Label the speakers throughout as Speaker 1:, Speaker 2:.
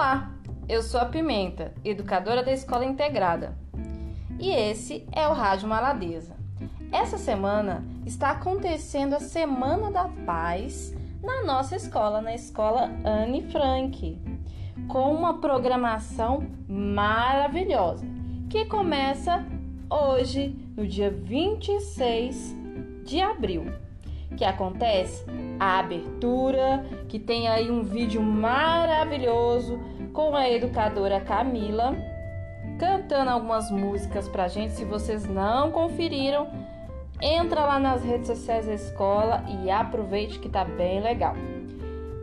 Speaker 1: Olá, eu sou a Pimenta, educadora da Escola Integrada. E esse é o Rádio Maladeza. Essa semana está acontecendo a Semana da Paz na nossa escola, na escola Anne Frank, com uma programação maravilhosa que começa hoje, no dia 26 de abril, que acontece a abertura, que tem aí um vídeo maravilhoso com a educadora Camila cantando algumas músicas pra gente. Se vocês não conferiram, entra lá nas redes sociais da escola e aproveite que tá bem legal.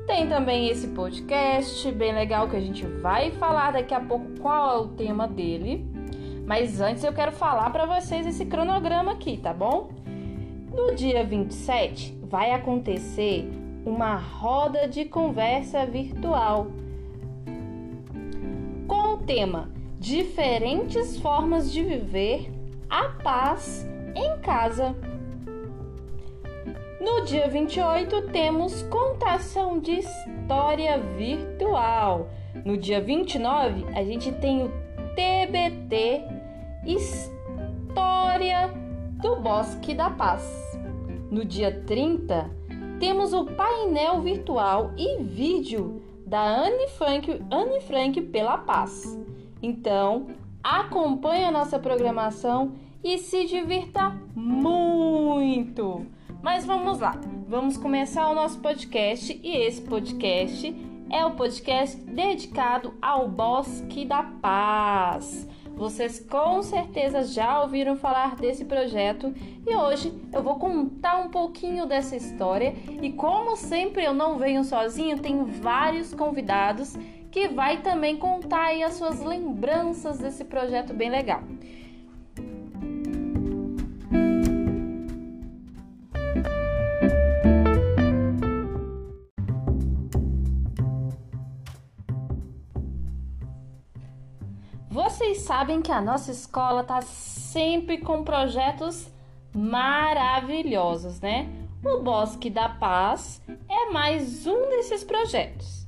Speaker 1: Tem também esse podcast bem legal que a gente vai falar daqui a pouco qual é o tema dele. Mas antes eu quero falar para vocês esse cronograma aqui, tá bom? No dia 27 vai acontecer uma roda de conversa virtual com o tema Diferentes formas de viver a paz em casa. No dia 28 temos contação de história virtual. No dia 29 a gente tem o TBT História do Bosque da Paz. No dia 30 temos o painel virtual e vídeo da Anne Frank, Anne Frank pela Paz. Então, acompanhe a nossa programação e se divirta muito. Mas vamos lá, vamos começar o nosso podcast e esse podcast é o podcast dedicado ao Bosque da Paz. Vocês com certeza já ouviram falar desse projeto e hoje eu vou contar um pouquinho dessa história e como sempre eu não venho sozinho, tenho vários convidados que vai também contar aí as suas lembranças desse projeto bem legal. Sabem que a nossa escola tá sempre com projetos maravilhosos, né? O Bosque da Paz é mais um desses projetos.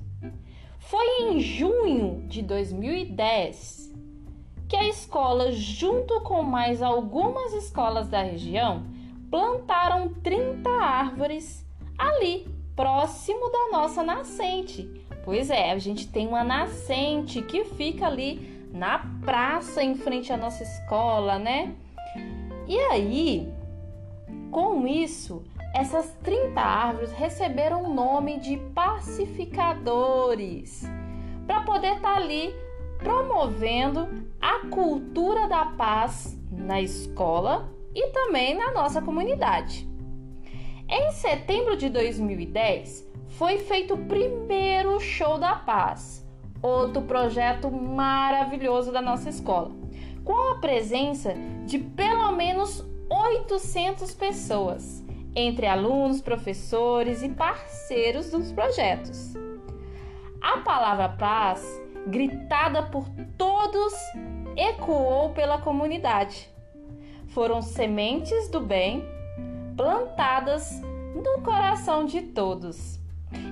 Speaker 1: Foi em junho de 2010 que a escola, junto com mais algumas escolas da região, plantaram 30 árvores ali, próximo da nossa nascente. Pois é, a gente tem uma nascente que fica ali na praça em frente à nossa escola, né? E aí, com isso, essas 30 árvores receberam o nome de pacificadores, para poder estar tá ali promovendo a cultura da paz na escola e também na nossa comunidade. Em setembro de 2010, foi feito o primeiro show da paz, outro projeto maravilhoso da nossa escola, com a presença de pelo menos 800 pessoas entre alunos, professores e parceiros dos projetos. A palavra paz, gritada por todos, ecoou pela comunidade. Foram sementes do bem plantadas no coração de todos.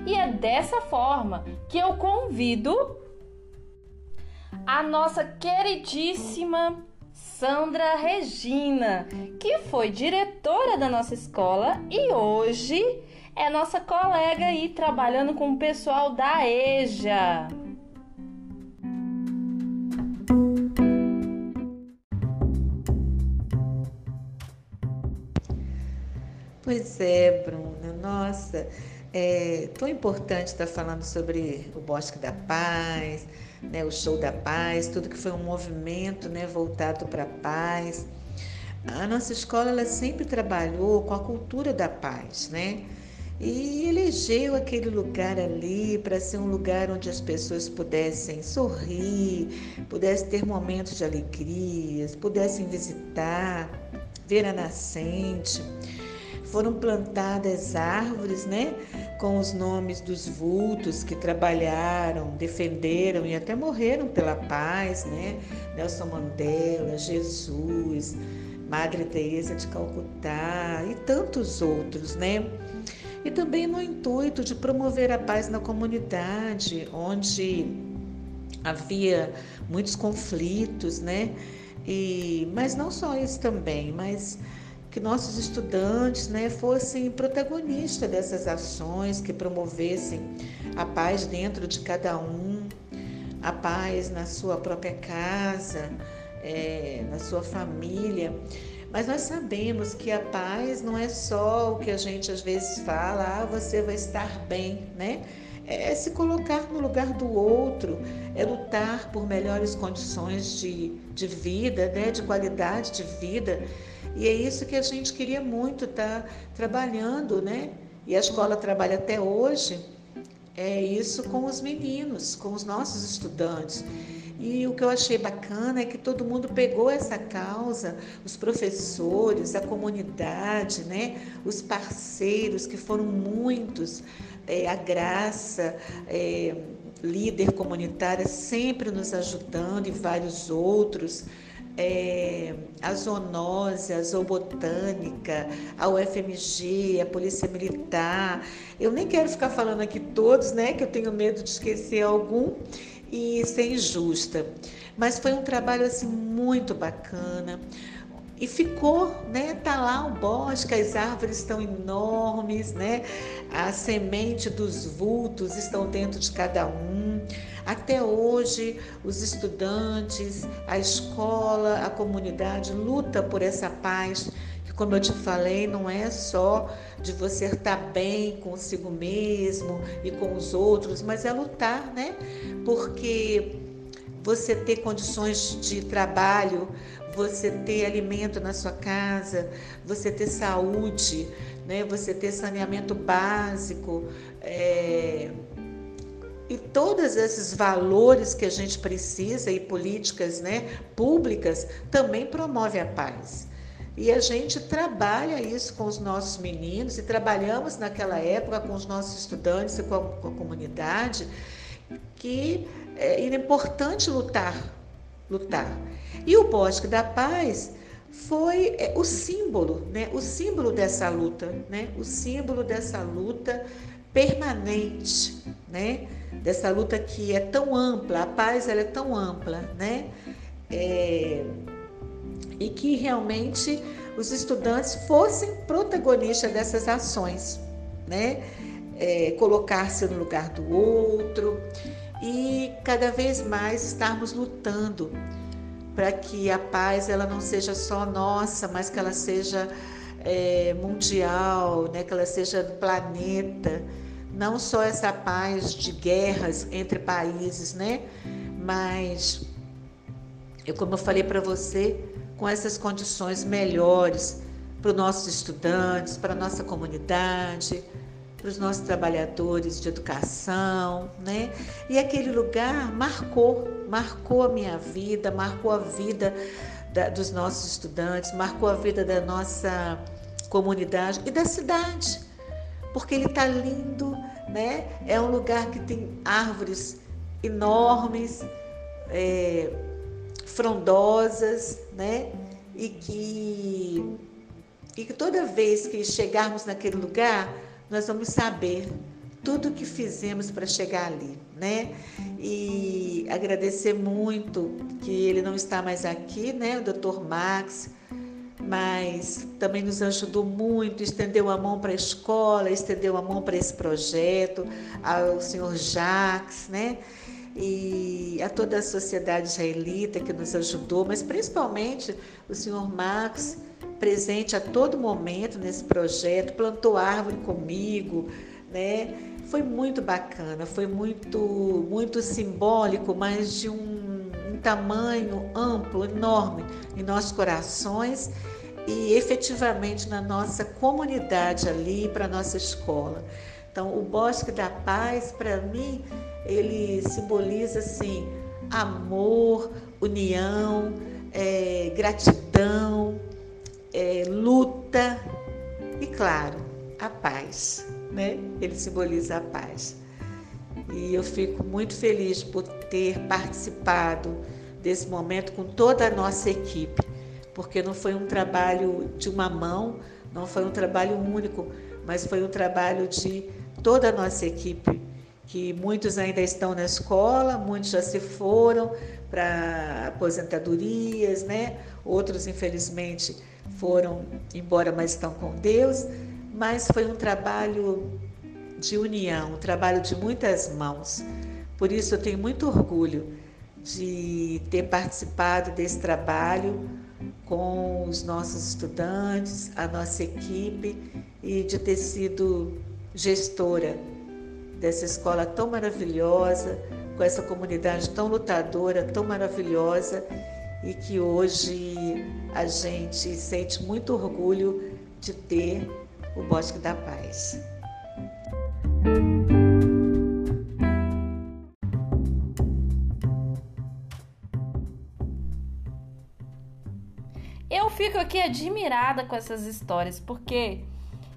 Speaker 1: E é dessa forma que eu convido a nossa queridíssima Sandra Regina, que foi diretora da nossa escola e hoje é nossa colega aí trabalhando com o pessoal da EJA.
Speaker 2: Pois é, Bruna, nossa, é tão importante estar falando sobre o Bosque da Paz, né, o Show da Paz, tudo que foi um movimento né, voltado para a paz. A nossa escola ela sempre trabalhou com a cultura da paz, né? E elegeu aquele lugar ali para ser um lugar onde as pessoas pudessem sorrir, pudessem ter momentos de alegrias, pudessem visitar, ver a nascente. Foram plantadas árvores, né? Com os nomes dos vultos que trabalharam, defenderam e até morreram pela paz, né? Nelson Mandela, Jesus, Madre Teresa de Calcutá e tantos outros, né? E também no intuito de promover a paz na comunidade, onde havia muitos conflitos, né? E, mas não só isso também, mas que nossos estudantes né, fossem protagonistas dessas ações, que promovessem a paz dentro de cada um, a paz na sua própria casa, é, na sua família. Mas nós sabemos que a paz não é só o que a gente às vezes fala, ah, você vai estar bem, né? É se colocar no lugar do outro, é lutar por melhores condições de, de vida, né? de qualidade de vida. E é isso que a gente queria muito estar tá trabalhando, né? E a escola trabalha até hoje, é isso com os meninos, com os nossos estudantes. E o que eu achei bacana é que todo mundo pegou essa causa, os professores, a comunidade, né? os parceiros, que foram muitos, é, a Graça, é, líder comunitária, sempre nos ajudando, e vários outros. É, a zoonose, a zoobotânica, a UFMG, a Polícia Militar. Eu nem quero ficar falando aqui todos, né? Que eu tenho medo de esquecer algum e ser injusta. Mas foi um trabalho assim muito bacana. E ficou, né? Tá lá o bosque, as árvores estão enormes, né? A semente dos vultos estão dentro de cada um. Até hoje, os estudantes, a escola, a comunidade luta por essa paz que, como eu te falei, não é só de você estar bem consigo mesmo e com os outros, mas é lutar, né? Porque você ter condições de trabalho, você ter alimento na sua casa, você ter saúde, né? você ter saneamento básico, é... e todos esses valores que a gente precisa e políticas né, públicas também promove a paz. E a gente trabalha isso com os nossos meninos e trabalhamos naquela época com os nossos estudantes e com a, com a comunidade que é, importante lutar, lutar. E o Bosque da Paz foi é, o símbolo, né? O símbolo dessa luta, né? O símbolo dessa luta permanente, né? Dessa luta que é tão ampla, a paz ela é tão ampla, né? É, e que realmente os estudantes fossem protagonistas dessas ações, né? É, Colocar-se no lugar do outro cada vez mais estarmos lutando para que a paz ela não seja só nossa, mas que ela seja é, mundial, né? Que ela seja do planeta, não só essa paz de guerras entre países, né? Mas eu, como eu falei para você, com essas condições melhores para os nossos estudantes, para a nossa comunidade, para os nossos trabalhadores de educação, né? E aquele lugar marcou, marcou a minha vida, marcou a vida da, dos nossos estudantes, marcou a vida da nossa comunidade e da cidade, porque ele está lindo, né? É um lugar que tem árvores enormes, é, frondosas, né? E que, e que toda vez que chegarmos naquele lugar, nós vamos saber tudo o que fizemos para chegar ali, né? E agradecer muito que ele não está mais aqui, né? O Dr. Max, mas também nos ajudou muito, estendeu a mão para a escola, estendeu a mão para esse projeto, ao senhor Jacques, né? E a toda a sociedade israelita que nos ajudou, mas principalmente o senhor Marcos, presente a todo momento nesse projeto, plantou árvore comigo, né? Foi muito bacana, foi muito, muito simbólico, mas de um, um tamanho amplo, enorme em nossos corações e efetivamente na nossa comunidade ali, para nossa escola. Então, o Bosque da Paz, para mim, ele simboliza assim amor, união, é, gratidão, é, luta e, claro, a paz. Né? Ele simboliza a paz. E eu fico muito feliz por ter participado desse momento com toda a nossa equipe, porque não foi um trabalho de uma mão, não foi um trabalho único, mas foi um trabalho de toda a nossa equipe que muitos ainda estão na escola, muitos já se foram para aposentadorias, né? Outros, infelizmente, foram embora, mas estão com Deus. Mas foi um trabalho de união, um trabalho de muitas mãos. Por isso eu tenho muito orgulho de ter participado desse trabalho com os nossos estudantes, a nossa equipe e de ter sido gestora dessa escola tão maravilhosa, com essa comunidade tão lutadora, tão maravilhosa e que hoje a gente sente muito orgulho de ter o Bosque da Paz.
Speaker 1: Eu fico aqui admirada com essas histórias, porque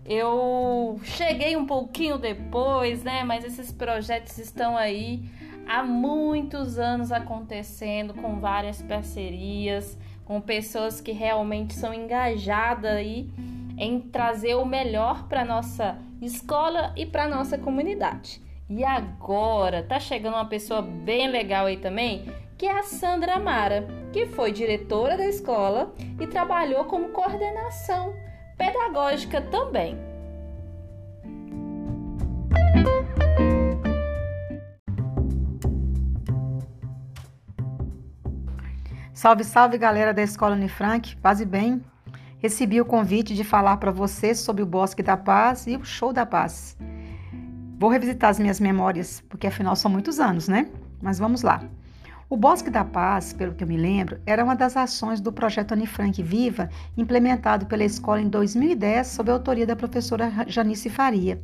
Speaker 1: eu cheguei um pouquinho depois, né? Mas esses projetos estão aí há muitos anos acontecendo com várias parcerias, com pessoas que realmente são engajadas aí em trazer o melhor para nossa escola e para nossa comunidade. E agora tá chegando uma pessoa bem legal aí também, que é a Sandra Amara, que foi diretora da escola e trabalhou como coordenação pedagógica também.
Speaker 3: Salve, salve galera da Escola Unifranc, paz bem. Recebi o convite de falar para vocês sobre o Bosque da Paz e o Show da Paz. Vou revisitar as minhas memórias, porque afinal são muitos anos, né? Mas vamos lá. O Bosque da Paz, pelo que eu me lembro, era uma das ações do projeto Anne Frank Viva, implementado pela escola em 2010 sob a autoria da professora Janice Faria.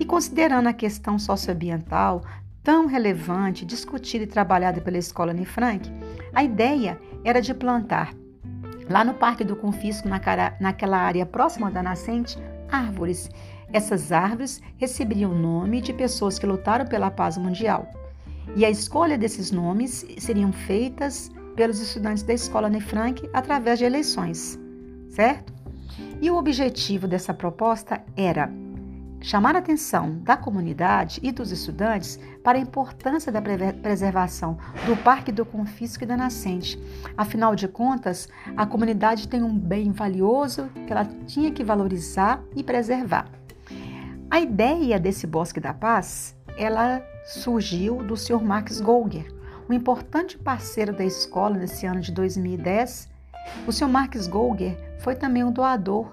Speaker 3: E considerando a questão socioambiental tão relevante, discutida e trabalhada pela escola Anne Frank, a ideia era de plantar lá no Parque do Confisco, naquela área próxima da nascente, árvores. Essas árvores receberiam o nome de pessoas que lutaram pela paz mundial. E a escolha desses nomes seriam feitas pelos estudantes da escola Anne Frank através de eleições, certo? E o objetivo dessa proposta era chamar a atenção da comunidade e dos estudantes para a importância da preservação do Parque do Confisco e da Nascente. Afinal de contas, a comunidade tem um bem valioso que ela tinha que valorizar e preservar. A ideia desse Bosque da Paz, ela surgiu do Sr. Max Golger, um importante parceiro da escola nesse ano de 2010. O Sr. Max Golger foi também um doador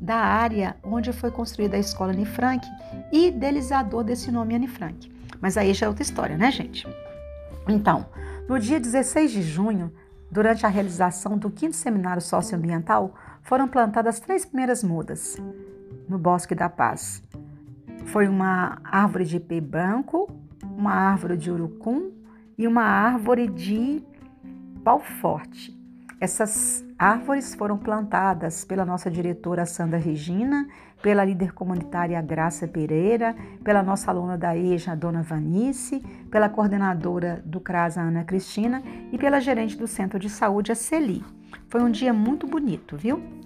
Speaker 3: da área onde foi construída a escola Anne Frank e idealizador desse nome Anne Frank. Mas aí já é outra história, né, gente? Então, no dia 16 de junho, durante a realização do quinto seminário socioambiental, foram plantadas três primeiras mudas no Bosque da Paz. Foi uma árvore de ipê branco, uma árvore de urucum e uma árvore de pau forte. Essas árvores foram plantadas pela nossa diretora Sandra Regina, pela líder comunitária Graça Pereira, pela nossa aluna da EJA, Dona Vanice, pela coordenadora do CRAS, Ana Cristina, e pela gerente do Centro de Saúde, a Celi. Foi um dia muito bonito, viu?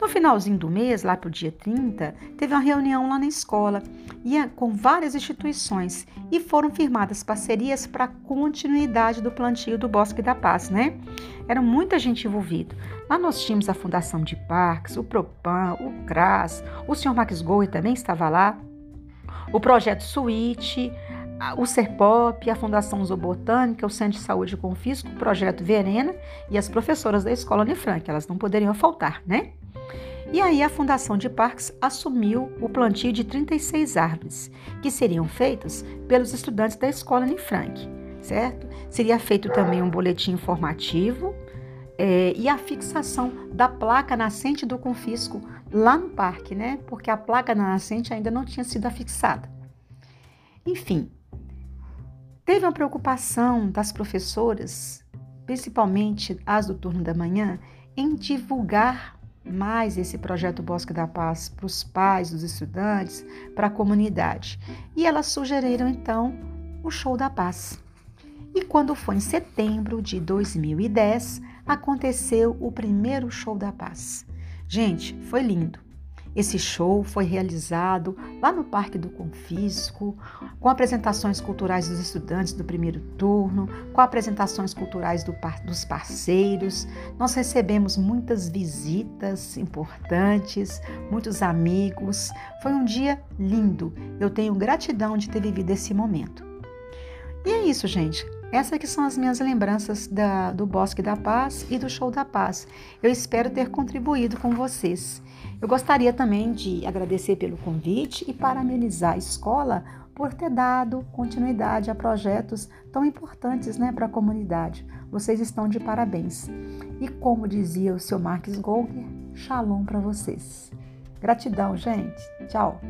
Speaker 3: No finalzinho do mês, lá para o dia 30, teve uma reunião lá na escola ia com várias instituições e foram firmadas parcerias para a continuidade do plantio do Bosque da Paz, né? Era muita gente envolvida. Lá nós tínhamos a Fundação de Parques, o Propan, o CRAS, o Sr. Max Goi também estava lá, o Projeto Suíte, o Serpop, a Fundação Zoobotânica, o Centro de Saúde Confisco, o Projeto Verena e as professoras da Escola Unifranc, elas não poderiam faltar, né? E aí a Fundação de Parques assumiu o plantio de 36 árvores, que seriam feitas pelos estudantes da escola Anne Frank, certo? Seria feito também um boletim informativo é, e a fixação da placa nascente do confisco lá no parque, né? Porque a placa na nascente ainda não tinha sido afixada. Enfim, teve uma preocupação das professoras, principalmente as do turno da manhã, em divulgar mais esse projeto Bosque da Paz para os pais dos estudantes, para a comunidade. E elas sugeriram então o Show da Paz. E quando foi em setembro de 2010, aconteceu o primeiro Show da Paz. Gente, foi lindo. Esse show foi realizado lá no Parque do Confisco, com apresentações culturais dos estudantes do primeiro turno, com apresentações culturais do dos parceiros. Nós recebemos muitas visitas importantes, muitos amigos. Foi um dia lindo. Eu tenho gratidão de ter vivido esse momento. E é isso, gente. Essas que são as minhas lembranças da, do Bosque da Paz e do Show da Paz. Eu espero ter contribuído com vocês. Eu gostaria também de agradecer pelo convite e parabenizar a escola por ter dado continuidade a projetos tão importantes né, para a comunidade. Vocês estão de parabéns. E como dizia o seu Marcos Golger, shalom para vocês. Gratidão, gente. Tchau.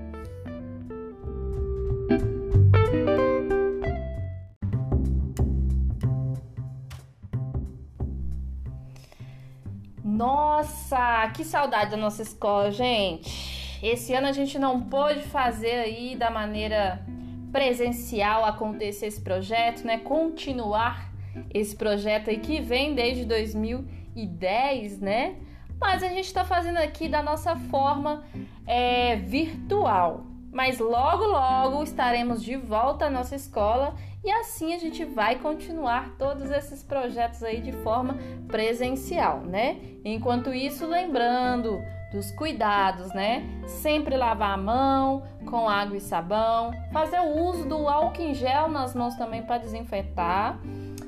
Speaker 1: Nossa, que saudade da nossa escola, gente. Esse ano a gente não pôde fazer aí da maneira presencial acontecer esse projeto, né? Continuar esse projeto aí que vem desde 2010, né? Mas a gente está fazendo aqui da nossa forma é, virtual. Mas logo, logo estaremos de volta à nossa escola e assim a gente vai continuar todos esses projetos aí de forma presencial, né? Enquanto isso, lembrando dos cuidados, né? Sempre lavar a mão com água e sabão, fazer o uso do álcool em gel nas mãos também para desinfetar.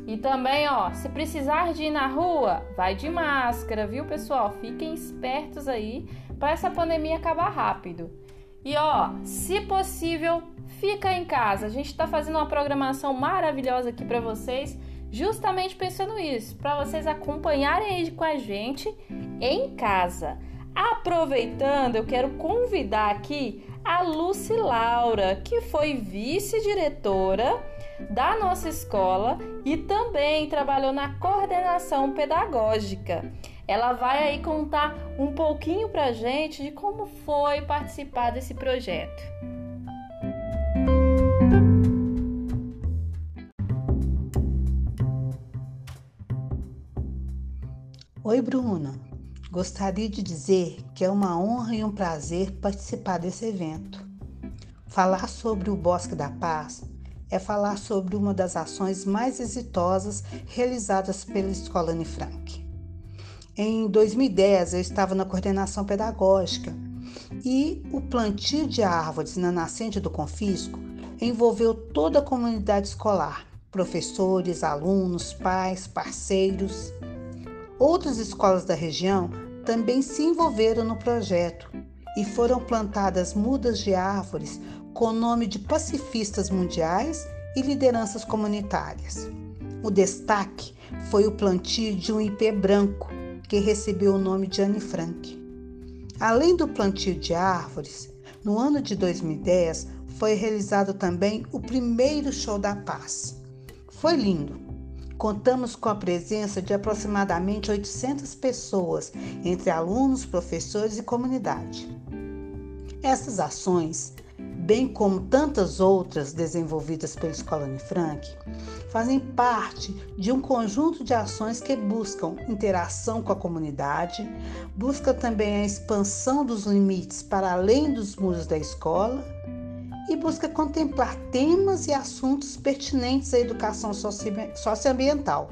Speaker 1: E também, ó, se precisar de ir na rua, vai de máscara, viu, pessoal? Fiquem espertos aí para essa pandemia acabar rápido. E ó, se possível, fica em casa. A gente está fazendo uma programação maravilhosa aqui para vocês, justamente pensando isso, para vocês acompanharem aí com a gente em casa. Aproveitando, eu quero convidar aqui a Lucy Laura, que foi vice-diretora da nossa escola e também trabalhou na coordenação pedagógica. Ela vai aí contar um pouquinho pra gente de como foi participar desse projeto.
Speaker 4: Oi, Bruna. Gostaria de dizer que é uma honra e um prazer participar desse evento. Falar sobre o Bosque da Paz é falar sobre uma das ações mais exitosas realizadas pela Escola Anne Frank. Em 2010, eu estava na coordenação pedagógica e o plantio de árvores na nascente do Confisco envolveu toda a comunidade escolar, professores, alunos, pais, parceiros. Outras escolas da região também se envolveram no projeto e foram plantadas mudas de árvores com o nome de pacifistas mundiais e lideranças comunitárias. O destaque foi o plantio de um ipê branco, que recebeu o nome de Anne Frank. Além do plantio de árvores, no ano de 2010 foi realizado também o primeiro Show da Paz. Foi lindo. Contamos com a presença de aproximadamente 800 pessoas, entre alunos, professores e comunidade. Essas ações bem como tantas outras desenvolvidas pela Escola Anne Frank, fazem parte de um conjunto de ações que buscam interação com a comunidade, busca também a expansão dos limites para além dos muros da escola e busca contemplar temas e assuntos pertinentes à educação socioambiental.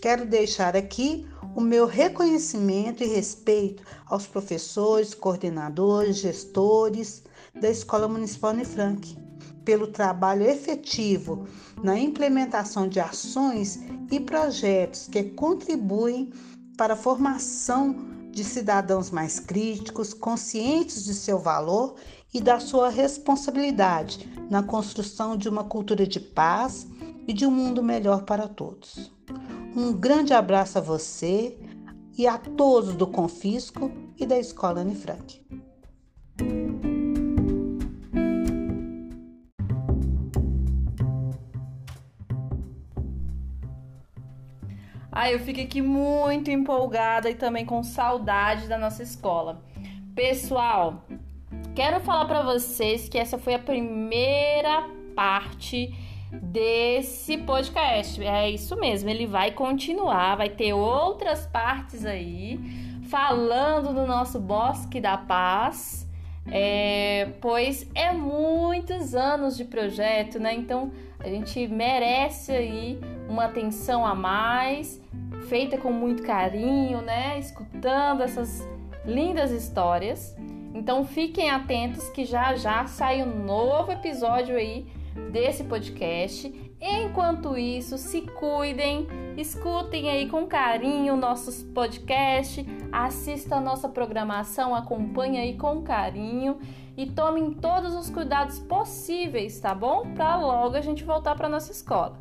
Speaker 4: Quero deixar aqui o meu reconhecimento e respeito aos professores, coordenadores, gestores, da Escola Municipal Frank, pelo trabalho efetivo na implementação de ações e projetos que contribuem para a formação de cidadãos mais críticos, conscientes de seu valor e da sua responsabilidade na construção de uma cultura de paz e de um mundo melhor para todos. Um grande abraço a você e a todos do Confisco e da Escola Anne Frank.
Speaker 1: Ah, eu fico aqui muito empolgada e também com saudade da nossa escola. Pessoal, quero falar para vocês que essa foi a primeira parte desse podcast. É isso mesmo, ele vai continuar, vai ter outras partes aí falando do nosso Bosque da Paz, é, pois é muitos anos de projeto, né? Então a gente merece aí uma atenção a mais, feita com muito carinho, né? Escutando essas lindas histórias. Então fiquem atentos que já já sai um novo episódio aí desse podcast. Enquanto isso, se cuidem, escutem aí com carinho nossos podcasts, assista a nossa programação, acompanhe aí com carinho e tomem todos os cuidados possíveis, tá bom? Para logo a gente voltar para nossa escola.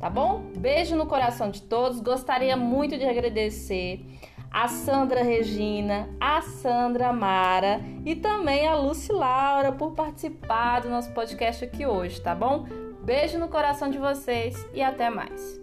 Speaker 1: Tá bom? Beijo no coração de todos. Gostaria muito de agradecer a Sandra Regina, a Sandra Mara e também a Luci Laura por participar do nosso podcast aqui hoje, tá bom? Beijo no coração de vocês e até mais.